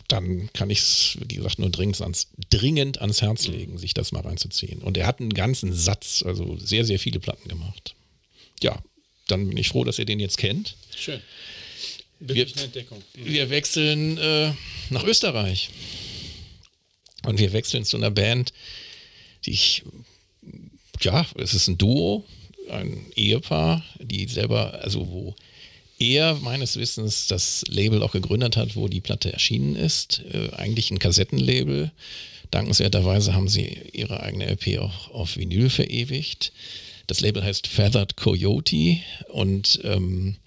dann kann ich es, wie gesagt, nur dringend ans, dringend ans Herz legen, sich das mal reinzuziehen. Und er hat einen ganzen Satz, also sehr, sehr viele Platten gemacht. Ja, dann bin ich froh, dass ihr den jetzt kennt. Schön. Wir, eine Entdeckung. Mhm. Wir wechseln äh, nach Österreich. Und wir wechseln zu einer Band, die ich, ja, es ist ein Duo, ein Ehepaar, die selber, also wo er meines Wissens das Label auch gegründet hat, wo die Platte erschienen ist. Äh, eigentlich ein Kassettenlabel. Dankenswerterweise haben sie ihre eigene LP auch auf Vinyl verewigt. Das Label heißt Feathered Coyote und ähm,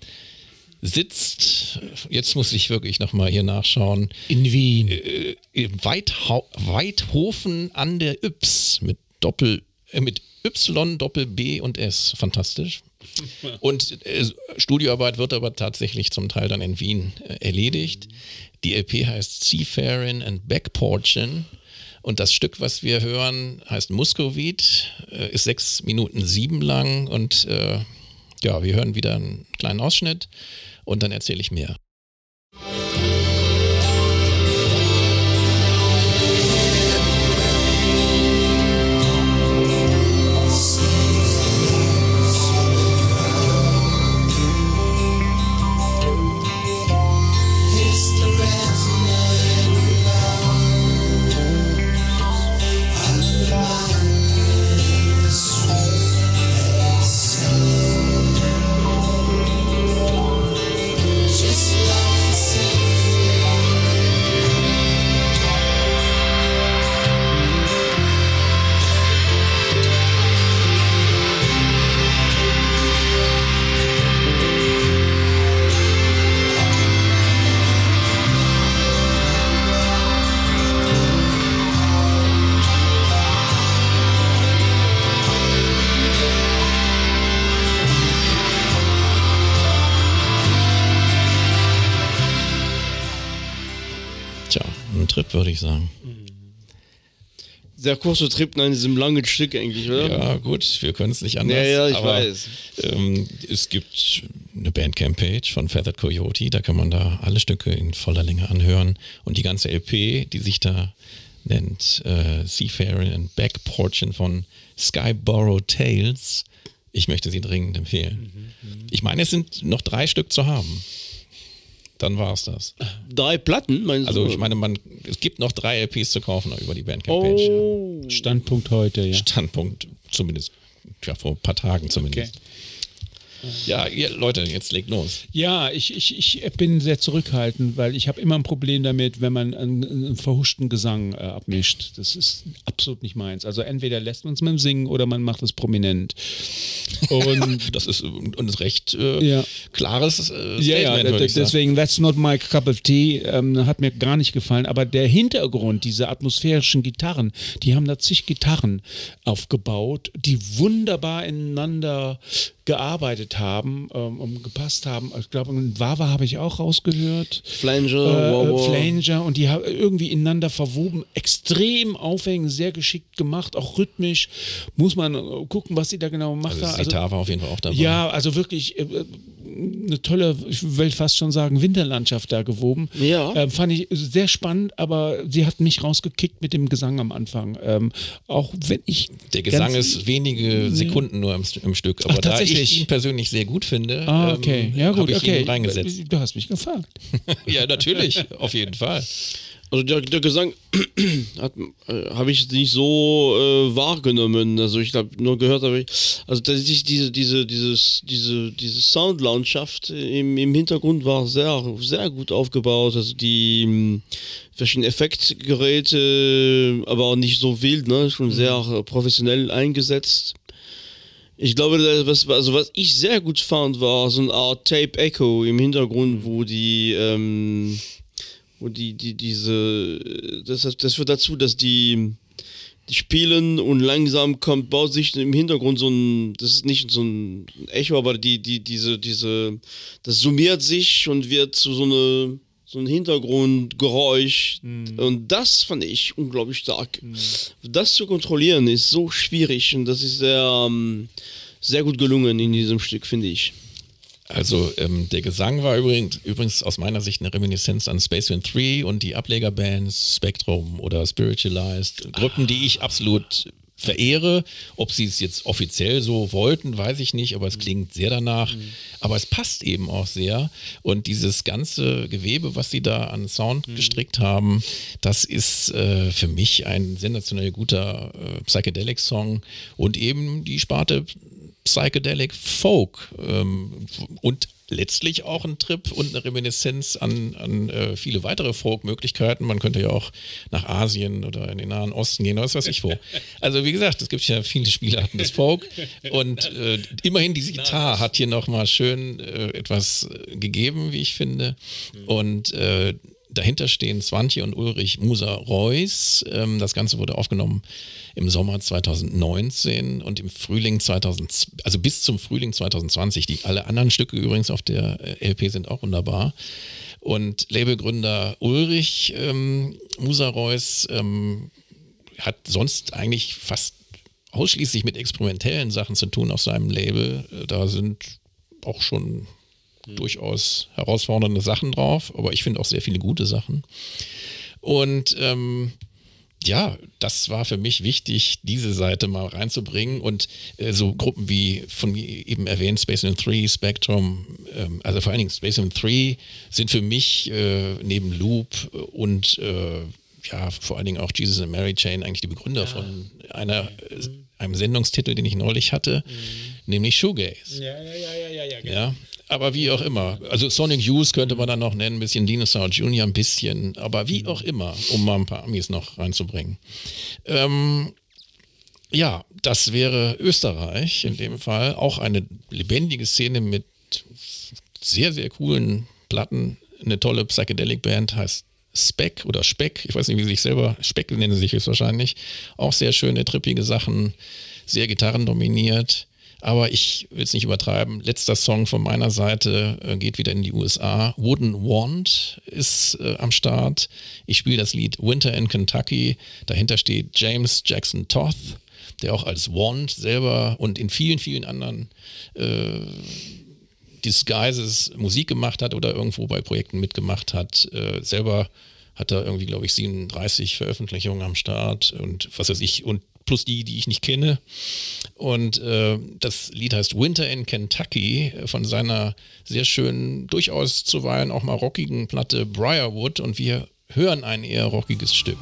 sitzt, jetzt muss ich wirklich nochmal hier nachschauen. In Wien. Äh, Weithau Weidhofen an der Yps mit Doppel, äh, mit Y, Doppel B und S. Fantastisch. [laughs] Und äh, Studioarbeit wird aber tatsächlich zum Teil dann in Wien äh, erledigt. Die LP heißt Seafaring and Backporchin. Und das Stück, was wir hören, heißt Muscovit, äh, ist sechs Minuten sieben lang und äh, ja, wir hören wieder einen kleinen Ausschnitt und dann erzähle ich mehr. Sehr kurzer Trip in diesem langen Stück eigentlich, oder? Ja, gut, wir können es nicht anders. Ja, ja, ich aber, weiß. Ähm, es gibt eine Bandcamp-Page von Feathered Coyote, da kann man da alle Stücke in voller Länge anhören. Und die ganze LP, die sich da nennt äh, Seafaring and Back Portion von Skyborough Tales, ich möchte sie dringend empfehlen. Mhm, mhm. ich meine, es sind noch drei Stück zu haben dann war es das. Drei Platten, meinst also, du? Also ich meine, man, es gibt noch drei LPs zu kaufen über die Bandcamp-Page. Oh. Ja. Standpunkt heute, ja. Standpunkt, zumindest ja, vor ein paar Tagen zumindest. Okay. Ja, ihr, Leute, jetzt legt los. Ja, ich, ich, ich bin sehr zurückhaltend, weil ich habe immer ein Problem damit, wenn man einen, einen verhuschten Gesang äh, abmischt. Das ist absolut nicht meins. Also entweder lässt man es mit dem Singen oder man macht es prominent. Und [laughs] das ist ein recht äh, ja. klares äh, ja, ja, deswegen That's Not My Cup of Tea ähm, hat mir gar nicht gefallen. Aber der Hintergrund, diese atmosphärischen Gitarren, die haben da zig Gitarren aufgebaut, die wunderbar ineinander gearbeitet haben ähm, und gepasst haben. Ich glaube, Wawa habe ich auch rausgehört. Flanger, äh, wow, Flanger und die haben irgendwie ineinander verwoben, extrem aufhängend, sehr geschickt gemacht, auch rhythmisch. Muss man äh, gucken, was sie da genau macht. Also, also war auf jeden Fall auch dabei. Ja, also wirklich äh, eine tolle, ich will fast schon sagen, Winterlandschaft da gewoben. Ja. Ähm, fand ich sehr spannend, aber sie hat mich rausgekickt mit dem Gesang am Anfang. Ähm, auch wenn ich. Der Gesang ist wenige Sekunden nur im, im Stück, aber Ach, da ich ihn persönlich sehr gut finde, ah, okay. ähm, ja, gut, ich okay. ihn reingesetzt. Du hast mich gefragt. [laughs] ja, natürlich, auf jeden Fall. [laughs] Also der, der Gesang [clears throat] äh, habe ich nicht so äh, wahrgenommen. Also ich habe nur gehört, aber ich, also tatsächlich diese diese dieses diese diese Soundlandschaft im, im Hintergrund war sehr sehr gut aufgebaut. Also die mh, verschiedenen Effektgeräte, aber auch nicht so wild, ne, schon sehr mhm. professionell eingesetzt. Ich glaube, was, also was ich sehr gut fand, war so eine Art Tape Echo im Hintergrund, wo die ähm, und die, die, diese, das, das führt dazu, dass die, die spielen und langsam kommt, baut sich im Hintergrund so ein, das ist nicht so ein Echo, aber die, die, diese, diese, das summiert sich und wird zu so eine, so ein Hintergrundgeräusch. Mhm. Und das fand ich unglaublich stark. Mhm. Das zu kontrollieren ist so schwierig und das ist sehr, ähm, sehr gut gelungen in diesem Stück, finde ich. Also ähm, der Gesang war übrigens, übrigens aus meiner Sicht eine Reminiszenz an Space Wind 3 und die Ablegerbands Spectrum oder Spiritualized, Gruppen, die ich absolut verehre. Ob sie es jetzt offiziell so wollten, weiß ich nicht, aber es klingt sehr danach. Mhm. Aber es passt eben auch sehr. Und dieses ganze Gewebe, was sie da an Sound mhm. gestrickt haben, das ist äh, für mich ein sensationell guter äh, Psychedelic-Song und eben die Sparte Psychedelic Folk ähm, und letztlich auch ein Trip und eine Reminiszenz an, an äh, viele weitere Folk-Möglichkeiten. Man könnte ja auch nach Asien oder in den Nahen Osten gehen, was weiß ich wo. Also wie gesagt, es gibt ja viele Spielarten des Folk und äh, immerhin diese Gitarre hat hier nochmal schön äh, etwas gegeben, wie ich finde. Und äh, dahinter stehen Swantje und Ulrich Musa-Reuss. Ähm, das Ganze wurde aufgenommen im Sommer 2019 und im Frühling 2000, also bis zum Frühling 2020. Die, alle anderen Stücke übrigens auf der äh, LP sind auch wunderbar. Und Labelgründer Ulrich ähm, Musa-Reuss ähm, hat sonst eigentlich fast ausschließlich mit experimentellen Sachen zu tun auf seinem Label. Da sind auch schon mhm. durchaus herausfordernde Sachen drauf, aber ich finde auch sehr viele gute Sachen. Und ähm, ja, das war für mich wichtig, diese Seite mal reinzubringen und äh, so Gruppen wie von eben erwähnt Space in 3, Spectrum, ähm, also vor allen Dingen Space in 3 sind für mich äh, neben Loop und äh, ja, vor allen Dingen auch Jesus and Mary Chain eigentlich die Begründer ja. von einer, mhm. Einem Sendungstitel, den ich neulich hatte, mhm. nämlich Shoegaze. Ja, ja, ja, ja, ja. Genau. ja aber wie auch immer. Also Sonic Youth könnte man dann noch nennen, ein bisschen Dinosaur Junior, ein bisschen, aber wie auch immer, um mal ein paar Amis noch reinzubringen. Ähm, ja, das wäre Österreich in dem Fall. Auch eine lebendige Szene mit sehr, sehr coolen Platten. Eine tolle Psychedelic-Band heißt Speck oder Speck. Ich weiß nicht, wie sie sich selber, Speck nennen sie sich jetzt wahrscheinlich. Auch sehr schöne, trippige Sachen, sehr gitarrendominiert. Aber ich will es nicht übertreiben. Letzter Song von meiner Seite äh, geht wieder in die USA. Wooden Wand ist äh, am Start. Ich spiele das Lied Winter in Kentucky. Dahinter steht James Jackson Toth, der auch als Wand selber und in vielen, vielen anderen äh, Disguises Musik gemacht hat oder irgendwo bei Projekten mitgemacht hat. Äh, selber hat er irgendwie, glaube ich, 37 Veröffentlichungen am Start und was weiß ich. Und plus die, die ich nicht kenne. Und äh, das Lied heißt Winter in Kentucky von seiner sehr schönen, durchaus zuweilen auch mal rockigen Platte Briarwood. Und wir hören ein eher rockiges Stück.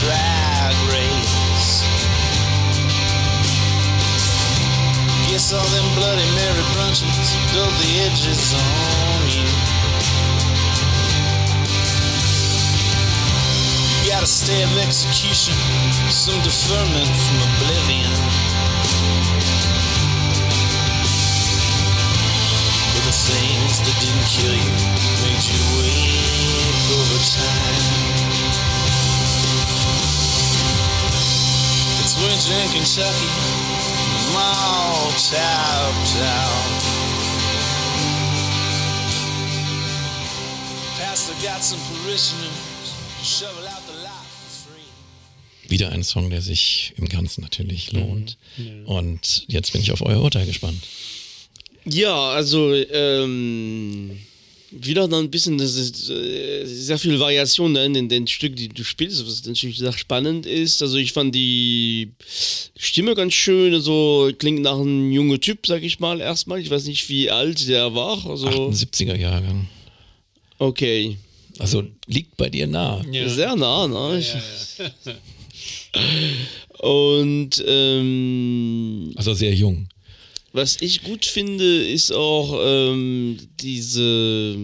Drag race. saw them Bloody Mary brunches dull the edges on you. Got a stay of execution, some deferment from oblivion. But the things that didn't kill you made you weep over time. Winter in Kentucky, I'm all tapped out. Pastor got some parishioners to shovel out the lot for free. Wieder ein Song, der sich im Ganzen natürlich lohnt. Und jetzt bin ich auf euer Urteil gespannt. Ja, also ähm, wieder dann ein bisschen, das ist äh, sehr viel Variation ne, in den Stück, die du spielst, was natürlich sehr spannend ist. Also ich fand die Stimme ganz schön, also klingt nach einem jungen Typ, sag ich mal erstmal. Ich weiß nicht, wie alt der war. Also 78er Jahrgang. okay, Also liegt bei dir nah. sehr nah, ne? Ich- [laughs] Und ähm, Also sehr jung. Was ich gut finde, ist auch ähm, diese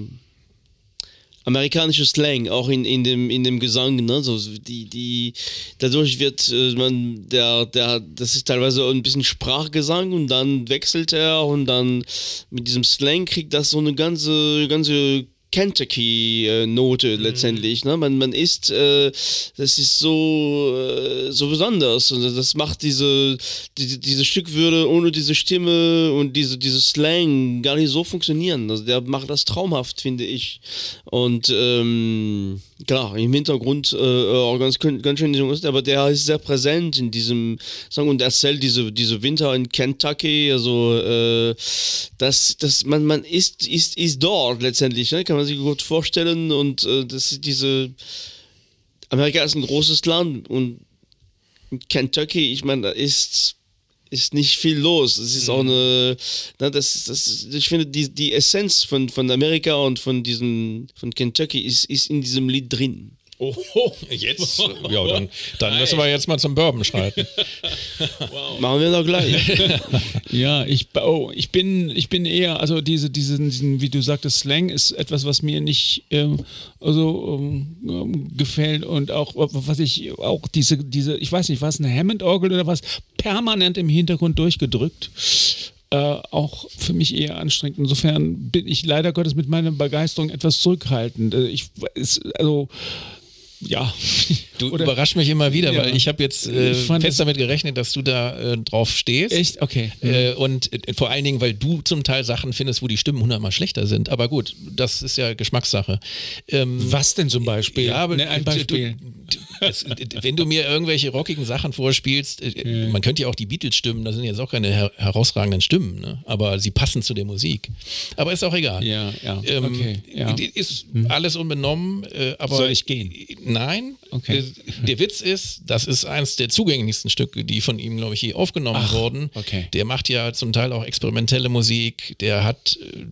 amerikanische Slang, auch in, in, dem, in dem Gesang, ne? so, die, die, dadurch wird äh, man, der, der, das ist teilweise ein bisschen Sprachgesang und dann wechselt er und dann mit diesem Slang kriegt das so eine ganze, ganze Kentucky-Note letztendlich. Ne? Man, man ist, äh, das ist so, äh, so besonders. Und das macht diese, die, diese Stück würde ohne diese Stimme und diese, diese Slang gar nicht so funktionieren. Also der macht das traumhaft, finde ich. Und ähm, klar, im Hintergrund äh, auch ganz, ganz schön, aber der ist sehr präsent in diesem Song und erzählt diese, diese Winter in Kentucky. Also äh, das, das, man, man ist, ist, ist dort letztendlich, ne? kann man sich gut vorstellen. Und äh, das diese Amerika ist ein großes Land und Kentucky, ich meine, da ist ist nicht viel los. Es ist auch eine, na, das, das, ich finde, die, die Essenz von, von Amerika und von diesem, von Kentucky ist, ist in diesem Lied drin. Oh, [laughs] jetzt? Ja, dann, dann müssen wir jetzt mal zum Bourbon schreiten. [laughs] Machen wir doch gleich. [laughs] Ja, ich, oh, ich bin, ich bin eher, also diese, diesen, diesen, wie du sagtest, Slang ist etwas, was mir nicht ähm, also, ähm, gefällt und auch, was ich auch diese, diese, ich weiß nicht, was eine Hammond-Orgel oder was, permanent im Hintergrund durchgedrückt. Äh, auch für mich eher anstrengend. Insofern bin ich leider Gottes mit meiner Begeisterung etwas zurückhaltend. Äh, Ich, es, also, ja. [laughs] Du Oder- überraschst mich immer wieder, Ja. weil ich habe jetzt äh, fest das- damit gerechnet, dass du da äh, drauf stehst. Echt? Okay. Äh, und äh, vor allen Dingen, weil du zum Teil Sachen findest, wo die Stimmen hundertmal schlechter sind. Aber gut, das ist ja Geschmackssache. Ähm, Was denn zum Beispiel? Ja, aber Ne, ein du- Beispiel. Du, es, wenn du mir irgendwelche rockigen Sachen vorspielst, äh, man könnte ja auch die Beatles stimmen, das sind jetzt auch keine her herausragenden Stimmen, ne? aber sie passen zu der Musik. Aber ist auch egal. Ja, ja, Ähm, okay, ja. Ist alles unbenommen, äh, aber. Soll ich gehen? Nein. Okay. Der Witz ist, das ist eins der zugänglichsten Stücke, die von ihm, glaube ich, je aufgenommen Ach, wurden. okay. Der macht ja zum Teil auch experimentelle Musik, der hat äh,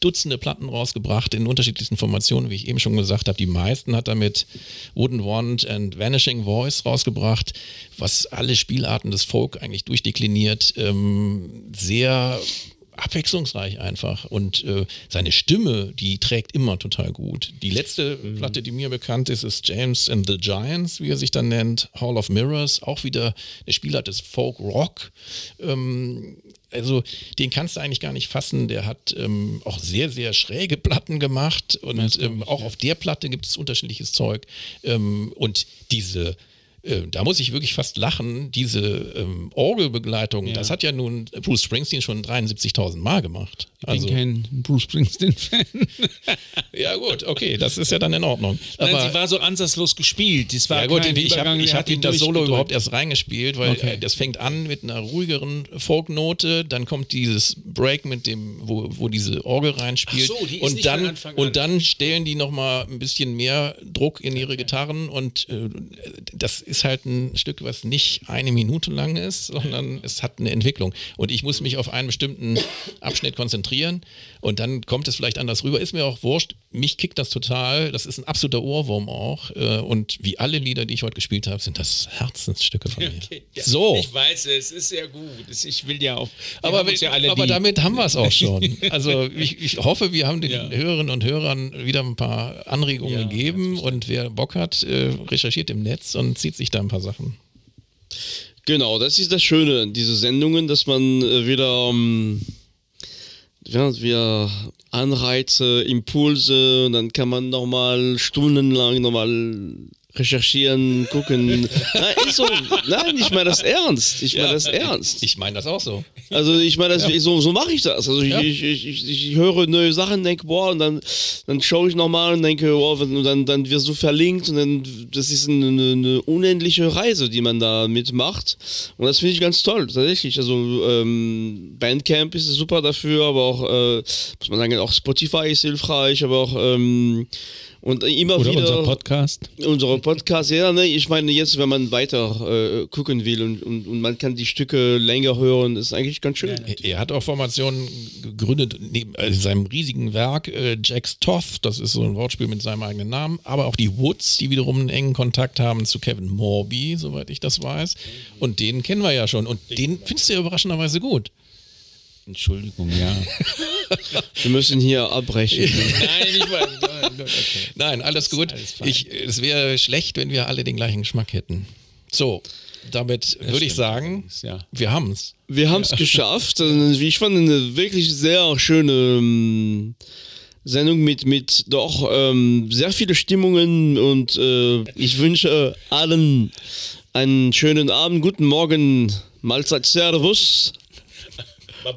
Dutzende Platten rausgebracht in unterschiedlichsten Formationen, wie ich eben schon gesagt habe. Die meisten hat er mit Wooden Wand and Vanishing Voice rausgebracht, was alle Spielarten des Folk eigentlich durchdekliniert. Ähm, sehr abwechslungsreich einfach und äh, seine Stimme, die trägt immer total gut. Die letzte Platte, die mir bekannt ist, ist James and the Giants, wie er sich dann nennt, Hall of Mirrors, auch wieder eine Spielart des Folk Rock. Ähm, also den kannst du eigentlich gar nicht fassen. Der hat ähm, auch sehr, sehr schräge Platten gemacht und ähm, auch auf der Platte gibt es unterschiedliches Zeug. Ähm, und diese äh, da muss ich wirklich fast lachen, diese ähm, Orgelbegleitung, das hat ja nun Bruce Springsteen schon 73.000 Mal gemacht. Ich Also, bin kein Bruce Springsteen-Fan. [laughs] ja gut, okay, das ist ja dann in Ordnung. Nein, Aber sie war so ansatzlos gespielt. Das war ja gut, ich habe hab ihn das Solo überhaupt erst reingespielt, weil Okay. äh, das fängt an mit einer ruhigeren Folknote, dann kommt dieses Break mit dem, wo, wo diese Orgel reinspielt Ach so, die ist und dann und dann stellen die noch mal ein bisschen mehr Druck in ihre Gitarren und äh, das ist halt ein Stück, was nicht eine Minute lang ist, sondern es hat eine Entwicklung. Und ich muss mich auf einen bestimmten Abschnitt konzentrieren und dann kommt es vielleicht anders rüber. Ist mir auch wurscht. Mich kickt das total. Das ist ein absoluter Ohrwurm auch. Äh, Und wie alle Lieder, die ich heute gespielt habe, sind das Herzensstücke von mir. Okay, ja, So. Ich weiß, es ist sehr gut. Ich will ja auch. wir Aber, uns ja alle aber damit haben wir es auch schon. [laughs] Also ich, ich hoffe, wir haben den Ja. Hörerinnen und Hörern wieder ein paar Anregungen gegeben und wer Bock hat, äh, recherchiert im Netz und zieht sich da ein paar Sachen. Genau, das ist das Schöne an diese Sendungen, dass man äh, wieder, ähm, wieder Anreize, Impulse, dann kann man nochmal stundenlang nochmal recherchieren, gucken. Nein, ist so, nein, ich meine das ernst. Ich meine das ernst. Ich meine das auch so. Also ich meine, das, so, so mache ich das. Also ich, Ja. ich, ich, ich, höre neue Sachen, denke, boah, und dann, dann schaue ich nochmal und denke, boah, und dann, dann wirst du verlinkt und dann, das ist eine, eine unendliche Reise, die man da mitmacht. Und das finde ich ganz toll, tatsächlich. Also ähm, Bandcamp ist super dafür, aber auch, äh, muss man sagen, auch Spotify ist hilfreich, aber auch ähm, und immer Oder wieder unser Podcast. unsere Podcast, ja, ne, ich meine jetzt, wenn man weiter äh, gucken will und, und, und man kann die Stücke länger hören, ist eigentlich ganz schön. Er- Er hat auch Formationen gegründet, neben äh, seinem riesigen Werk äh, Jax Toth, das ist so ein Wortspiel mit seinem eigenen Namen, aber auch die Woods, die wiederum einen engen Kontakt haben zu Kevin Morby, soweit ich das weiß. Und den kennen wir ja schon. Und den findest du ja überraschenderweise gut. Entschuldigung, ja. [laughs] Wir müssen hier abbrechen. [laughs] Nein, ich weiß. Okay. Nein, alles gut. alles ich, es wäre schlecht, wenn wir alle den gleichen Geschmack hätten. So, damit würde ich sagen, ja. wir haben es. Wir haben es geschafft. Also, Wie ich fand, eine wirklich sehr schöne ähm, Sendung mit, mit doch ähm, sehr viele Stimmungen und äh, ich wünsche allen einen schönen Abend, guten Morgen, Mahlzeit, Servus.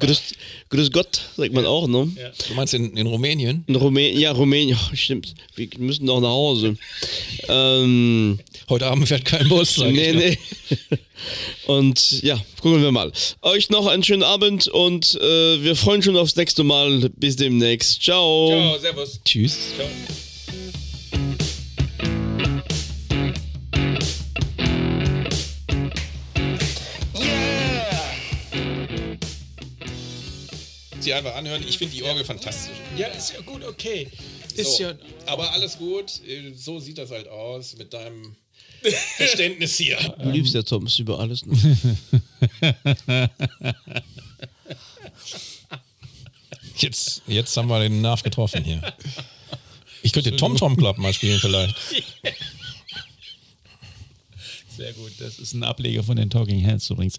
Grüß, grüß Gott, sagt man auch, ne? Du meinst in, in Rumänien? In Rumänien, ja, Rumänien, ja, stimmt. Wir müssen doch nach Hause. ähm, Heute Abend fährt kein Bus. sag nee, nee. [laughs] Und ja, gucken wir mal. Euch noch einen schönen Abend und äh, wir freuen schon aufs nächste Mal. Bis demnächst. Ciao. Ciao, servus. Tschüss. Sie einfach anhören. Ich finde die Orgel fantastisch. Ja, ist ja gut, okay. Ist So, ja. aber alles gut. So sieht das halt aus mit deinem Verständnis hier. [laughs] Du liebst ja Thomas über alles. Ne? [laughs] Jetzt, jetzt haben wir den Nerv getroffen hier. Ich könnte Tom Tom Club mal spielen vielleicht. Sehr gut. Das ist ein Ableger von den Talking Heads übrigens.